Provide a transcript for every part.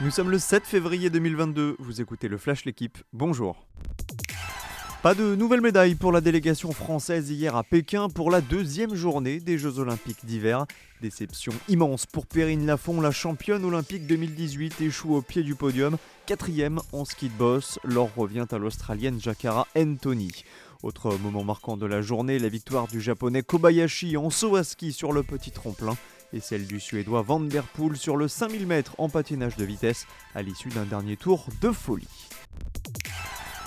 Nous sommes le 7 février 2022, vous écoutez le Flash L'équipe, bonjour. Pas de nouvelles médailles pour la délégation française hier à Pékin pour la deuxième journée des Jeux Olympiques d'hiver. Déception immense pour Perrine Lafont, la championne olympique 2018, échoue au pied du podium. Quatrième en ski de boss, l'or revient à l'Australienne Jakara Anthony. Autre moment marquant de la journée, la victoire du japonais Kobayashi en saut à ski sur le petit tremplin et celle du Suédois Van Der Poel sur le 5000 mètres en patinage de vitesse à l'issue d'un dernier tour de folie.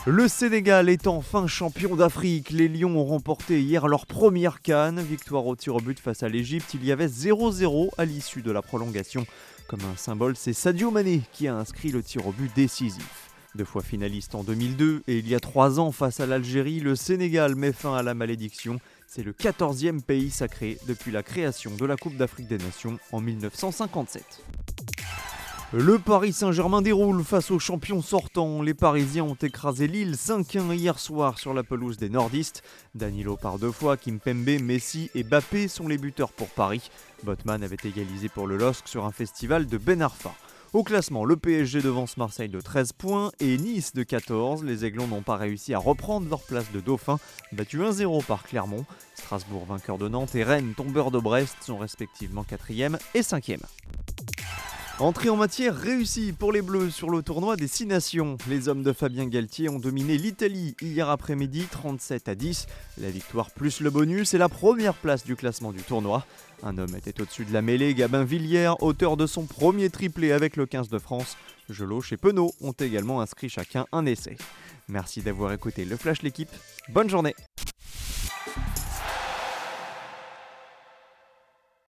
Le Sénégal est enfin champion d'Afrique. Les Lions ont remporté hier leur première canne. Victoire au tir au but face à l'Égypte. Il y avait 0-0 à l'issue de la prolongation. Comme un symbole, c'est Sadio Mané qui a inscrit le tir au but décisif. Deux fois finaliste en 2002 et il y a trois ans face à l'Algérie, le Sénégal met fin à la malédiction. C'est le 14e pays sacré depuis la création de la Coupe d'Afrique des Nations en 1957. Le Paris Saint-Germain déroule face aux champions sortants. Les Parisiens ont écrasé Lille 5-1 hier soir sur la pelouse des nordistes. Danilo par deux fois, Kimpembe, Messi et Bappé sont les buteurs pour Paris. Botman avait égalisé pour le LOSC sur un festival de Ben Arfa. Au classement, le PSG devance Marseille de 13 points et Nice de 14. Les Aiglons n'ont pas réussi à reprendre leur place de dauphin, battu 1-0 par Clermont. Strasbourg vainqueur de Nantes et Rennes tombeur de Brest sont respectivement 4e et 5e. Entrée en matière réussie pour les Bleus sur le tournoi des 6 nations. Les hommes de Fabien Galtier ont dominé l'Italie hier après-midi 37 à 10. La victoire plus le bonus est la première place du classement du tournoi. Un homme était au-dessus de la mêlée, Gabin Villiers, auteur de son premier triplé avec le 15 de France. Geloche et Penaud ont également inscrit chacun un essai. Merci d'avoir écouté le Flash l'équipe. Bonne journée